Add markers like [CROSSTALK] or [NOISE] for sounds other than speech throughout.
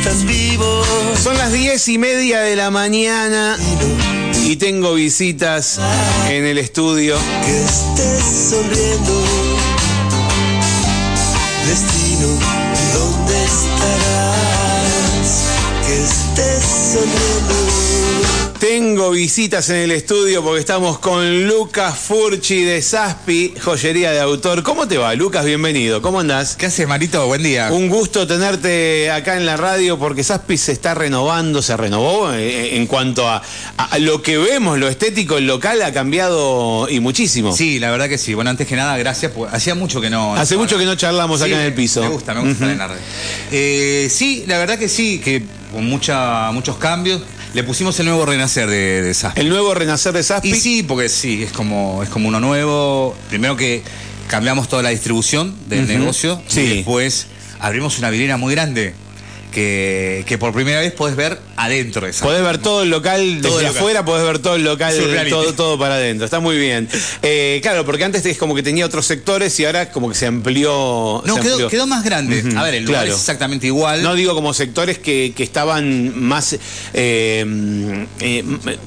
estás vivo. Son las diez y media de la mañana y tengo visitas en el estudio. Que estés sonriendo. Destino, ¿dónde estarás? Que estés sonriendo. Tengo visitas en el estudio porque estamos con Lucas Furchi de Saspi, joyería de autor. ¿Cómo te va, Lucas? Bienvenido. ¿Cómo andás? ¿Qué haces, Marito? Buen día. Un gusto tenerte acá en la radio porque Saspi se está renovando, se renovó eh, en cuanto a, a lo que vemos, lo estético, el local ha cambiado y muchísimo. Sí, la verdad que sí. Bueno, antes que nada, gracias. porque hacía mucho que no. Hace mucho que no charlamos Sí, acá en el piso. Me gusta, me gusta estar en la red. Eh, sí, la verdad que sí, que con mucha, muchos cambios. Le pusimos el nuevo renacer de, de Saspi. El nuevo renacer de Saspi. Y sí, porque sí, es como, es como uno nuevo. Primero que cambiamos toda la distribución del negocio. Sí. Y después abrimos una vidriera muy grande. Que, que por primera vez podés ver adentro de Saspi. Podés ver todo el local Todo desde el local. afuera, podés ver todo el local, todo, todo para adentro. Está muy bien. Eh, claro, porque antes es como que tenía otros sectores y ahora como que se amplió. No, se quedó, amplió. quedó más grande. A ver, el lugar claro. es exactamente igual. No digo como sectores que, que estaban más eh, eh,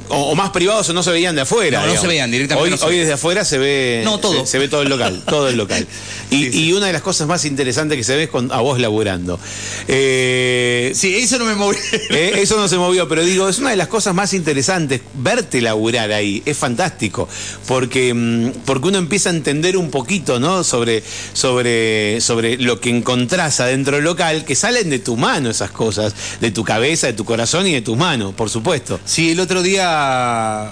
o, o más privados o no se veían de afuera. No, no se veían, directamente Hoy, no se hoy veían. desde afuera se ve. No, todo. Se, se ve todo el local, [LAUGHS] todo el local. Y, Sí, sí. y una de las cosas más interesantes que se ve es con, a vos laburando. Eh, Sí, eso no me moví. eh, eso no se movió, pero digo, es una de las cosas más interesantes verte laburar ahí, es fantástico, porque, mm, porque uno empieza a entender un poquito, ¿no? Sobre, sobre, sobre lo que encontrás adentro del local, que salen de tu mano esas cosas, de tu cabeza, de tu corazón y de tus manos, por supuesto. Sí, el otro día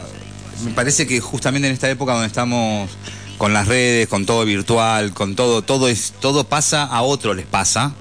me parece que justamente en esta época donde estamos con las redes, con todo virtual, con todo, todo es, todo pasa, a otro les pasa.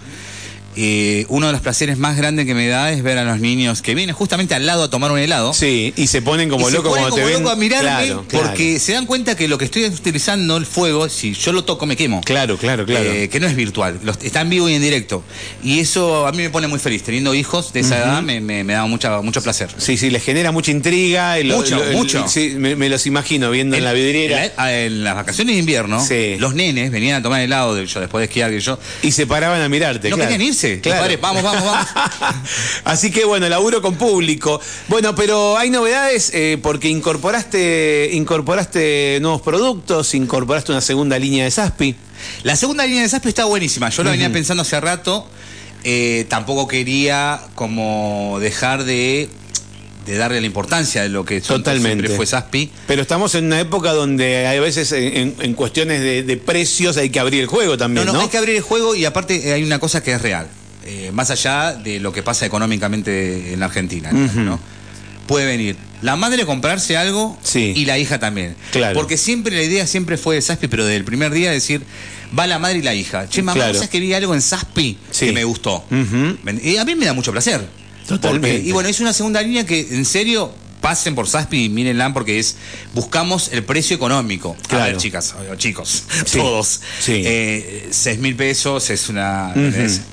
Eh, uno de los placeres más grandes que me da es ver a los niños que vienen justamente al lado a tomar un helado. Sí, y se ponen como locos cuando te como ven. locos a mirarme Claro, claro. porque se dan cuenta que lo que estoy utilizando, el fuego, si yo lo toco me quemo. Claro, claro, claro. Eh, que no es virtual, los- está en vivo y en directo. Y eso a mí me pone muy feliz. Teniendo hijos de esa edad me, me- me da mucha, mucho placer. Sí, sí, les genera mucha intriga. y lo- Mucho, lo- mucho. sí, me, me los imagino viendo en, la vidriera. En, la- en las vacaciones de invierno, Sí. los nenes venían a tomar helado de, yo después de esquiar que yo. Y se paraban a mirarte. No claro. querían irse. Los Claro. vamos, vamos, vamos. [LAUGHS] Así que bueno, laburo con público. Bueno, pero hay novedades eh, porque incorporaste, incorporaste nuevos productos, incorporaste una segunda línea de Saspi. La segunda línea de Saspi está buenísima. Yo lo venía pensando hace rato. Eh, tampoco quería como dejar de, de darle la importancia de lo que son- Totalmente. siempre fue Saspi. Pero estamos en una época donde hay veces en, cuestiones de, de precios hay que abrir el juego también, no, ¿no? hay que abrir el juego y aparte hay una cosa que es real. Eh, más allá de lo que pasa económicamente en la Argentina, ¿no? Puede venir la madre a comprarse algo Sí. y la hija también. Claro. Porque siempre la idea siempre fue de Saspi, pero desde el primer día decir, va la madre y la hija. Che, mamá, Claro. ¿vos sabés que vi algo en Saspi Sí. que me gustó? Y a mí me da mucho placer. Totalmente. Y bueno, es una segunda línea que en serio pasen por Saspi y mírenla porque es buscamos el precio económico. Claro. A ver, chicas, o chicos, [LAUGHS] Sí. todos. Sí. Eh, seis mil pesos es una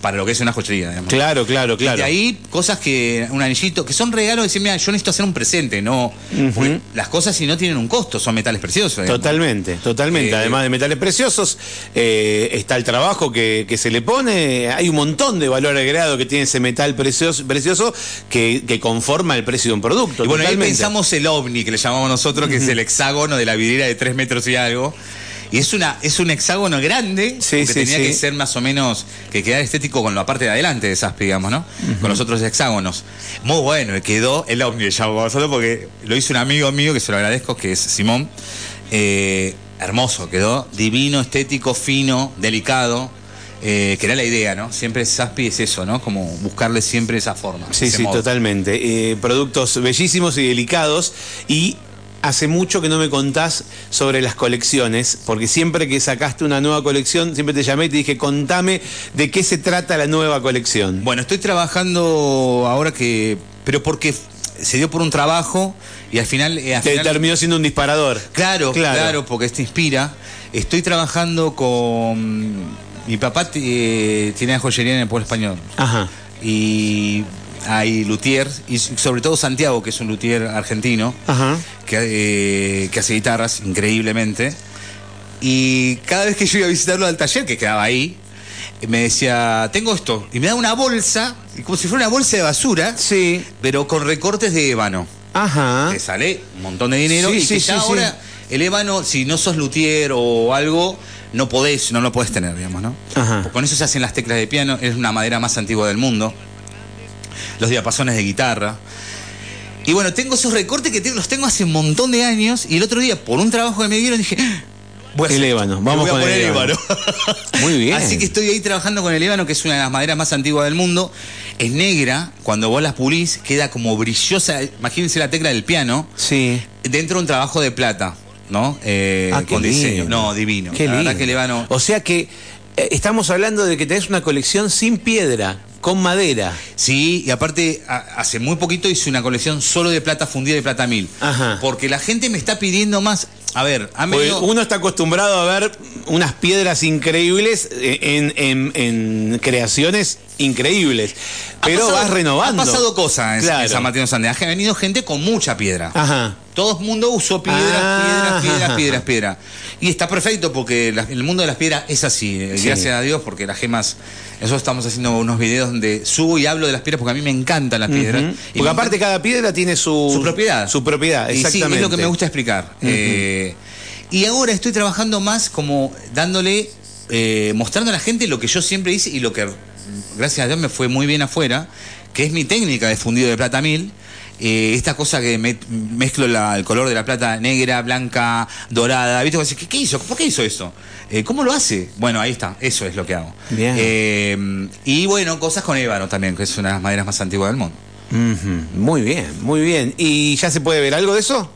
para lo que es una joyería, digamos. Claro, claro, Y claro. de ahí cosas que, un anillito, que son regalos de decir, mira, yo necesito hacer un presente, no. Las cosas si no tienen un costo, son metales preciosos. digamos. Totalmente, totalmente. Eh, Además de metales preciosos, eh, está el trabajo que, que se le pone. Hay un montón de valor agregado que tiene ese metal precioso, precioso que, que conforma el precio de un producto. Y bueno, pensamos el ovni, que le llamamos nosotros, que es el hexágono de la vidriera de tres metros y algo. Y es una es un hexágono grande Sí, que sí, tenía sí. que ser más o menos que quedar estético con la parte de adelante de Saspi, digamos, ¿no? Con los otros hexágonos. Muy bueno, y quedó el ovni, le llamamos nosotros, porque lo hizo un amigo mío que se lo agradezco, que es Simón. Eh, hermoso, quedó divino, estético, fino, delicado. Eh, que era la idea, ¿no? Siempre Saspi es eso, ¿no? Como buscarle siempre esa forma. Sí, sí, modo. totalmente. Eh, productos bellísimos y delicados. Y hace mucho que no me contás sobre las colecciones, porque siempre que sacaste una nueva colección, siempre te llamé y te dije, contame de qué se trata la nueva colección. Bueno, estoy trabajando ahora que. Pero porque se dio por un trabajo y al final. eh, al Te final- terminó siendo un disparador. Claro, Claro. claro, porque te inspira. Estoy trabajando con. Mi papá eh, tiene una joyería en el pueblo español. Ajá. Y hay luthier, y sobre todo Santiago, que es un luthier argentino, Ajá. que, eh, que hace guitarras increíblemente. Y cada vez que yo iba a visitarlo al taller, que quedaba ahí, me decía, tengo esto. Y me da una bolsa, como si fuera una bolsa de basura, Sí. pero con recortes de ébano. Ajá. Te sale un montón de dinero Sí, y sí, que ya ahora el ébano, si no sos luthier o algo, no podés, no lo podés tener, digamos, ¿no? Ajá. Con eso se hacen las teclas de piano, es una madera más antigua del mundo. Los diapasones de guitarra. Y bueno, tengo esos recortes que te- los tengo hace un montón de años y el otro día, por un trabajo que me dieron, dije, "Ah, voy a El ébano, vamos voy a con el poner ébano. [LAUGHS] Muy bien. Así que estoy ahí trabajando con el ébano, que es una de las maderas más antiguas del mundo. Es negra, cuando vos las pulís, queda como brillosa. Imagínense la tecla del piano Sí. dentro de un trabajo de plata, ¿no? Eh, Ah, con diseño. lindo. No, divino. Qué la lindo. que el ébano. O sea que eh, estamos hablando de que tenés una colección sin piedra, con madera. Sí, y aparte, a- hace muy poquito hice una colección solo de plata fundida de plata mil. Ajá. Porque la gente me está pidiendo más. A ver, venido. uno está acostumbrado a ver unas piedras increíbles eh, en, en- en creaciones increíbles. Pero pasado- vas renovando. Ha pasado cosas en, Claro. en San Martín de. Ha venido gente con mucha piedra. Ajá. Todo el mundo usó piedras, Ah, piedras, piedras, piedras, piedras. Y está perfecto porque la- el mundo de las piedras es así. eh, Sí. Gracias a Dios, porque las gemas. Nosotros estamos haciendo unos videos donde subo y hablo de las piedras porque a mí me encantan las piedras. Y Porque aparte cada piedra tiene su, su propiedad. Su propiedad, Y sí, exactamente. es lo que me gusta explicar. Eh, y ahora estoy trabajando más como dándole, eh, mostrando a la gente lo que yo siempre hice y lo que, gracias a Dios, me fue muy bien afuera, que es mi técnica de fundido de plata mil. Eh, esta cosa que me- mezclo la- el color de la plata negra, blanca, dorada. ¿Viste? ¿Qué, qué hizo? ¿Por qué hizo eso? Eh, ¿Cómo lo hace? Bueno, ahí está. Eso es lo que hago. Bien. Eh, y bueno, cosas con ébano también, que es una de las maderas más antiguas del mundo. Muy bien, muy bien. ¿Y ya se puede ver algo de eso?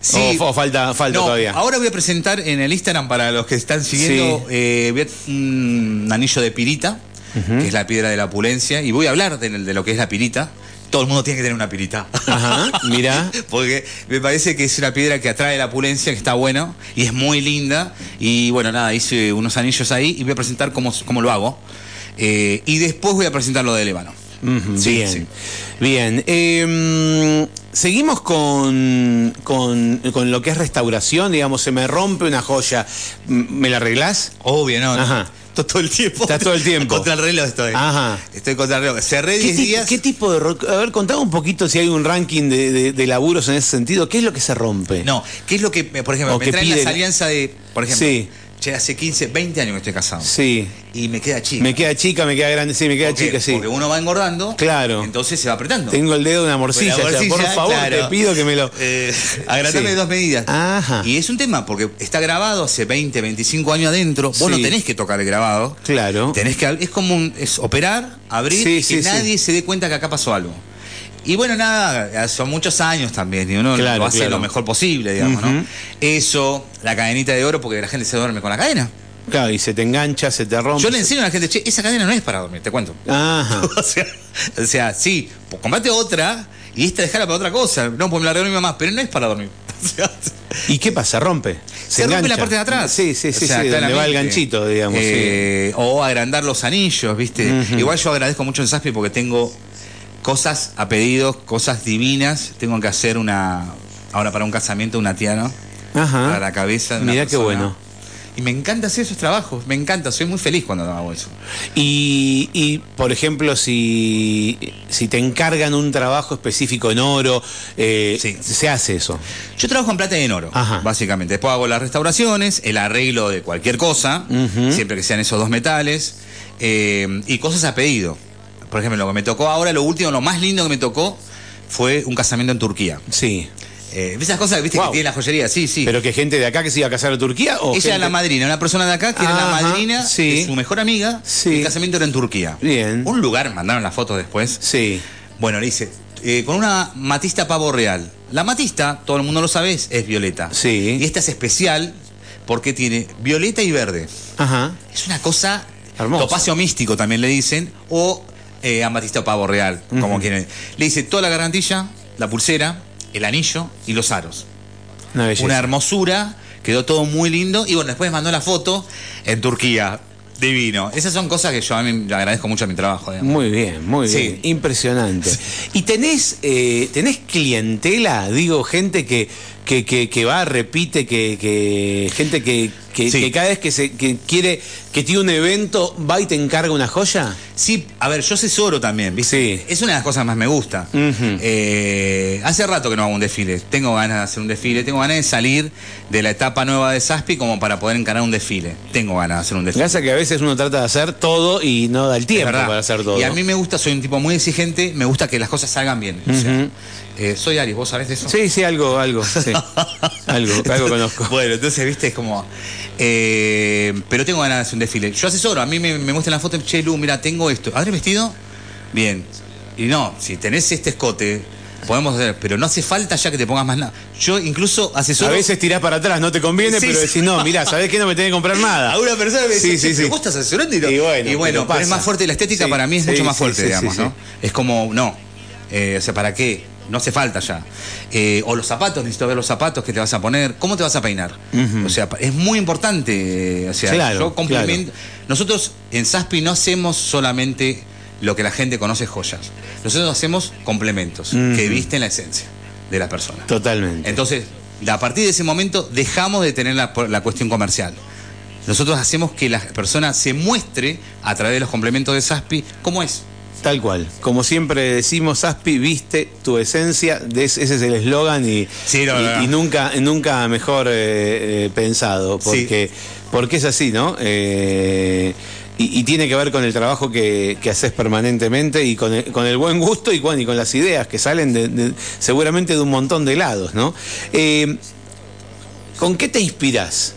Sí. ¿O, o falta, falta No, todavía? Ahora voy a presentar en el Instagram para los que están siguiendo Sí. eh, voy a- un anillo de pirita, que es la piedra de la opulencia, y voy a hablar de, de lo que es la pirita. Todo el mundo tiene que tener una pirita. Ajá, mira. [LAUGHS] Porque me parece que es una piedra que atrae la opulencia, que está bueno y es muy linda. Y bueno, nada, hice unos anillos ahí y voy a presentar cómo, cómo lo hago. Eh, y después voy a presentar lo de Lébano. Ujú, Sí, bien, sí. bien. Eh, seguimos con, con, con lo que es restauración, digamos, se me rompe una joya, ¿me la arreglás? Obvio, no. no. Ajá. Estoy todo el tiempo. Estás todo el tiempo. [LAUGHS] Contra el reloj estoy. Ajá. Estoy contra el reloj. Cerré ¿Qué, 10 tipo- días. qué tipo de... ro- A ver, contame un poquito si hay un ranking de, de- de laburos en ese sentido. ¿Qué es lo que se rompe? No, ¿qué es lo que, por ejemplo, O me traen las alianzas de, por ejemplo, Sí. Che, hace 15, 20 años que estoy casado Sí. y me queda chica. Me queda chica, me queda grande, sí, me queda chica, sí. Porque uno va engordando, Claro. entonces se va apretando. Tengo el dedo de una morcilla, la ya, por favor, claro. te pido que me lo... Eh, agrandame Sí. dos medidas. Ajá. Y es un tema, porque está grabado hace 20, 25 años adentro. Vos no Sí. tenés que tocar el grabado. Claro. Tenés que, es como un, es operar, abrir Sí, y sí, que nadie se dé cuenta que acá pasó algo. Y bueno, nada, son muchos años también, y uno Claro, lo hace claro. lo mejor posible, digamos. ¿no? Eso, la cadenita de oro, porque la gente se duerme con la cadena. Claro, y se te engancha, se te rompe. Yo le enseño a la gente, che, esa cadena no es para dormir, te cuento. Ajá. [LAUGHS] o, sea, o sea, sí, pues comprate otra y esta dejala para otra cosa. No, pues me la regaló mi mamá, pero no es para dormir. [LAUGHS] ¿Y qué pasa? ¿Rompe? se, rompe engancha? la parte de atrás. Sí, sí, sí, O sea, sí, donde va el ganchito, digamos. sí. Eh, O agrandar los anillos, ¿viste? Igual yo agradezco mucho en Saspi porque tengo cosas a pedido, cosas divinas. Tengo que hacer una. Ahora para un casamiento, una tiana Ajá. para la cabeza de una Mirá qué persona. bueno. Y me encanta hacer esos trabajos, me encanta, soy muy feliz cuando hago eso. Y, y, por ejemplo, si, si te encargan un trabajo específico en oro, eh, Sí. se hace eso. Yo trabajo en plata y en oro, Ajá. básicamente. Después hago las restauraciones, el arreglo de cualquier cosa, siempre que sean esos dos metales, eh, y cosas a pedido. Por ejemplo, lo que me tocó ahora, lo último, lo más lindo que me tocó fue un casamiento en Turquía. Sí. Eh, esas cosas, viste, Wow. que tiene la joyería, sí, sí. ¿Pero que gente de acá que se iba a casar a Turquía? O Ella era la madrina, una persona de acá que era la madrina sí. de su mejor amiga. Sí. El casamiento era en Turquía. Bien. Un lugar, mandaron las fotos después. Sí. Bueno, le dice, eh, con una matista pavo real. La matista, todo el mundo lo sabe, es, violeta. Sí. Y esta es especial porque tiene violeta y verde. Ajá. Es una cosa Hermosa. topacio místico también le dicen, o eh, amatista pavo real, como quieren. Le dice toda la gargantilla, la pulsera, el anillo y los aros. Una hermosura, quedó todo muy lindo. Y bueno, después mandó la foto en Turquía. Divino. Esas son cosas que yo a mí le agradezco mucho a mi trabajo. digamos. Muy bien, muy Sí. bien. Impresionante. ¿Y tenés, eh, tenés clientela? Digo, gente que, que, que, que va, repite, que, que gente que, que, Sí. que cada vez que se que quiere, que tiene un evento, va y te encarga una joya? Sí, a ver, yo asesoro también, ¿viste? Sí. Es una de las cosas que más me gusta. Eh, hace rato que no hago un desfile. Tengo ganas de hacer un desfile. Tengo ganas de salir de la etapa nueva de Saspi como para poder encarar un desfile. Tengo ganas de hacer un desfile. Gracias que a veces uno trata de hacer todo y no da el tiempo para hacer todo. Y a mí me gusta, soy un tipo muy exigente, me gusta que las cosas salgan bien. O sea, Ujú. Eh, soy Aries, ¿vos sabés de eso? Sí, sí, algo, algo, sí. [LAUGHS] algo, algo conozco. Bueno, entonces, viste, es como. eh, pero tengo ganas de hacer un desfile. Yo asesoro, a mí me, me muestran la foto, che, Lu, mira, tengo esto. ¿Habré vestido? Bien. Y no, si tenés este escote, podemos hacer, pero no hace falta ya que te pongas más nada. Yo incluso A asesoro. veces tirás para atrás, no te conviene, Sí, pero sí. decís, no, mirá, ¿sabés qué? No me tenés que comprar nada. [LAUGHS] A una persona me dice, Sí, sí, "Che, sí. pero vos estás asesorando y, no". Y bueno, Y bueno, pero pero, pasa. es más fuerte la estética para mí es mucho más fuerte, digamos, ¿no? Es como, no. Eh, o sea, ¿para qué? No hace falta ya. Eh, o los zapatos, necesito ver los zapatos que te vas a poner. ¿Cómo te vas a peinar? O sea, es muy importante. eh, O sea, Claro, yo complemento. Nosotros en Saspi no hacemos solamente lo que la gente conoce joyas. Nosotros hacemos complementos que visten la esencia de la persona. Totalmente. Entonces, a partir de ese momento dejamos de tener la, la cuestión comercial. Nosotros hacemos que la persona se muestre a través de los complementos de Saspi como es. Tal cual. Como siempre decimos, Aspi, viste tu esencia. ese es el eslogan y, Sí, no, y, no, no. y nunca, nunca mejor eh, eh, pensado. Porque, porque es así, ¿no? Eh, y, y tiene que ver con el trabajo que, que haces permanentemente y con el, con el buen gusto y, bueno, y con las ideas que salen de, de- seguramente de un montón de lados, ¿no? ¿Con qué te inspiras?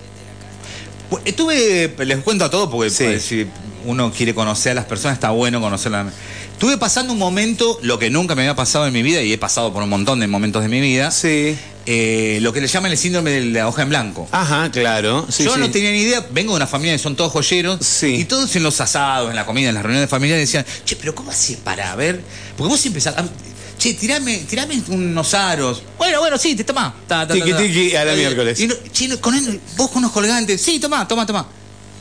Pues, Estuve, les cuento a todos porque Sí. pues, si uno quiere conocer a las personas, está bueno conocerlas. Estuve pasando un momento, lo que nunca me había pasado en mi vida, y he pasado por un montón de momentos de mi vida, Sí. eh, lo que le llaman el síndrome de la hoja en blanco. Ajá, claro. Sí, Yo sí. no tenía ni idea, vengo de una familia que son todos joyeros, Sí. y todos en los asados, en la comida, en las reuniones familiares decían, che, pero ¿cómo haces para ver? Porque vos siempre sal- Che, tirame, tirame unos aros. Bueno, bueno, sí, te toma. Ta, ta, ta, Tiki, tiki, a la Eh, miércoles. y no- che, con él, vos con unos colgantes. Sí, toma, toma, toma.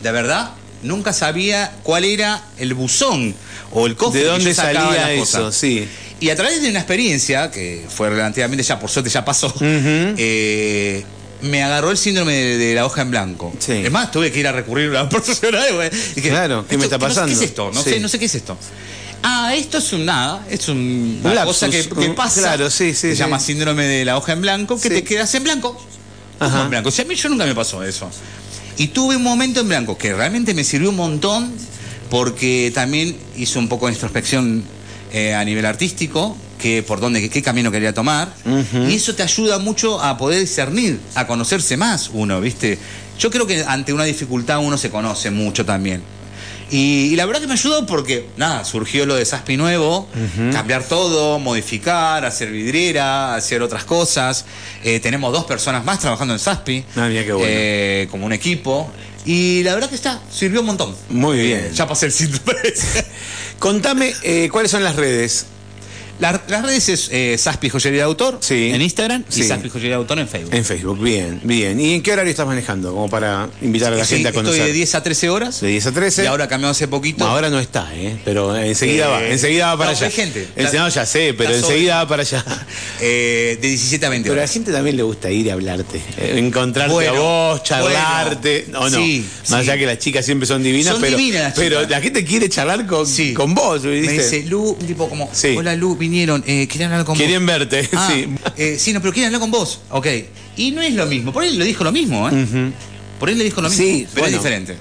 De verdad, nunca sabía cuál era el buzón o el cofre ¿De que dónde yo salía eso? cosas. Sí. Y a través de una experiencia, que fue relativamente ya, por suerte ya pasó, eh, me agarró el síndrome de, de la hoja en blanco. Sí. Es más, tuve que ir a recurrir a una profesional. Y dije, Claro, ¿qué me está no sé pasando? ¿Qué es esto? No, Sí. sé, no sé qué es esto. Ah, esto es un nada, es un- Un una lapsus, cosa que, que un- pasa. claro, sí, sí, Se sí. llama síndrome de la hoja en blanco, que te quedas en blanco. Ajá. En blanco. O sea, a mí yo nunca me pasó eso. Y tuve un momento en blanco que realmente me sirvió un montón porque también hice un poco de introspección eh, a nivel artístico, que por dónde, qué, qué camino quería tomar. Y eso te ayuda mucho a poder discernir, a conocerse más uno, ¿viste? Yo creo que ante una dificultad uno se conoce mucho también. Y, y la verdad que me ayudó porque, nada, surgió lo de Saspi nuevo, cambiar todo, modificar, hacer vidriera, hacer otras cosas. Eh, tenemos dos personas más trabajando en Saspi, Ah, mira qué bueno. eh, como un equipo. Y la verdad que está, sirvió un montón. Muy Eh, bien. ya pasé el síndrome. [LAUGHS] Contame eh, cuáles son las redes. La- las redes es eh, Saspi Joyería de Autor Sí. en Instagram Sí. y Saspi Joyería de Autor en Facebook. En Facebook, bien, bien. ¿Y en qué horario estás manejando? Como para invitar a la Sí, gente a estoy conocer. de 10 a 13 horas. De 10 a 13. Y ahora cambió hace poquito. No, ahora no está, ¿eh? Pero enseguida Eh, va, enseguida va para no, allá. hay gente. Ense- no, ya sé, pero enseguida va para allá. [LAUGHS] Eh, de 17 a 20 Pero a la horas. gente también le gusta ir y hablarte, eh, encontrarte Bueno, a vos, charlarte. bueno, o no, sí, más sí. allá que las chicas siempre son divinas, Son pero, divinas las pero la gente quiere charlar con, Sí. con vos, Me dice, Lu, un tipo como, Sí. hola Lu, vinieron, eh, querían hablar con Querían vos. verte, [LAUGHS] Ah, sí. eh, sí, no, pero quieren hablar con vos. Ok. Y no es lo mismo. Por él le dijo lo mismo, ¿eh? Por él le dijo lo mismo. Sí, pero bueno. es diferente.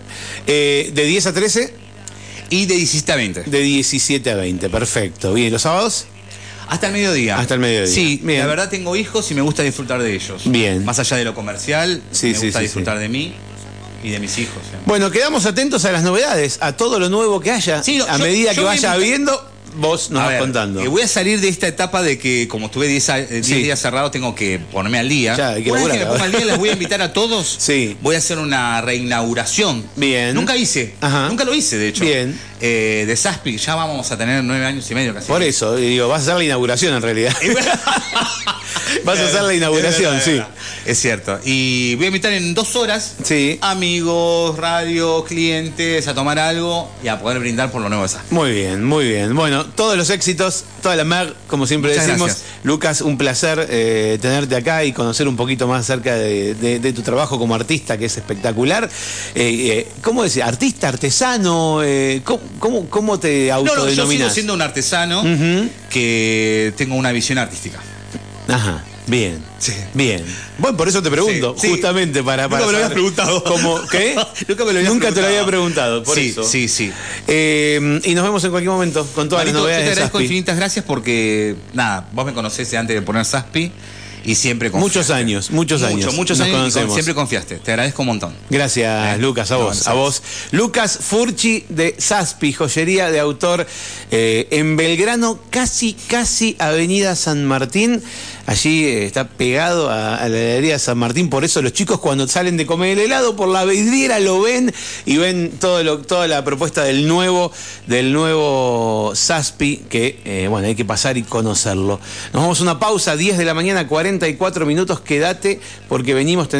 Eh, de 10 a 13, Y de 17 a 20. de 17 a 20, perfecto. Bien, ¿los sábados? Hasta el mediodía. Hasta el mediodía. Sí, Bien. la verdad tengo hijos y me gusta disfrutar de ellos. Bien. Más allá de lo comercial, Sí, me sí, gusta sí, disfrutar de mí y de mis hijos. ¿eh? Bueno, quedamos atentos a las novedades, a todo lo nuevo que haya. Sí, no, a yo- medida yo que vaya viendo, vos nos A vas ver, contando. eh, voy a salir de esta etapa de que, como estuve 10 a- eh, 10 Sí. días cerrado, tengo que ponerme al día. Ya, que una vez que me ponga al día, les voy a invitar a todos. Sí. Voy a hacer una reinauguración. Bien. Nunca hice. Ajá. Nunca lo hice, de hecho. Bien. Eh, de Saspi, ya vamos a tener nueve años y medio casi. Por eso, digo, vas a hacer la inauguración en realidad. [LAUGHS] vas a hacer la inauguración, Es sí. Es cierto. Y voy a invitar en dos horas Sí. amigos, radio, clientes a tomar algo y a poder brindar por lo nuevo de Saspi. Muy bien, muy bien. Bueno, todos los éxitos, toda la mer, como siempre Muchas decimos. gracias. Lucas, un placer eh, tenerte acá y conocer un poquito más acerca de, de- de tu trabajo como artista, que es espectacular. Eh, ¿Cómo decir? ¿Artista, artesano? ¿cómo, cómo, cómo te No, no, yo sigo autodenominas? siendo un artesano Ujú. que tengo una visión artística. Ajá, bien. Sí. Bien. Bueno, por eso te pregunto, Sí, sí. justamente para, Nunca para me lo habías preguntado. cómo- ¿Qué? [LAUGHS] Nunca me lo habías Nunca te lo había preguntado. preguntado, por sí, eso. sí, sí. Eh, y nos vemos en cualquier momento con todas Marito, las yo te novedades de agradezco Saspi. infinitas gracias porque, nada, vos me conocés de antes de poner Saspi y siempre confiaste. Muchos años, muchos Mucho, años. Muchos nos años y con- conocemos. siempre confiaste. Te agradezco un montón. Gracias, Eh, Lucas, a vos, a vos. Lucas Furchi de Saspi, joyería de autor eh, en Belgrano, casi, casi Avenida San Martín. Allí eh, está pegado a, la heladería San Martín, por eso los chicos cuando salen de comer el helado por la vidriera lo ven y ven todo lo, toda la propuesta del nuevo, del nuevo Saspi, que eh, bueno, hay que pasar y conocerlo. Nos vamos a una pausa, 10 de la mañana, 44 minutos, quédate porque venimos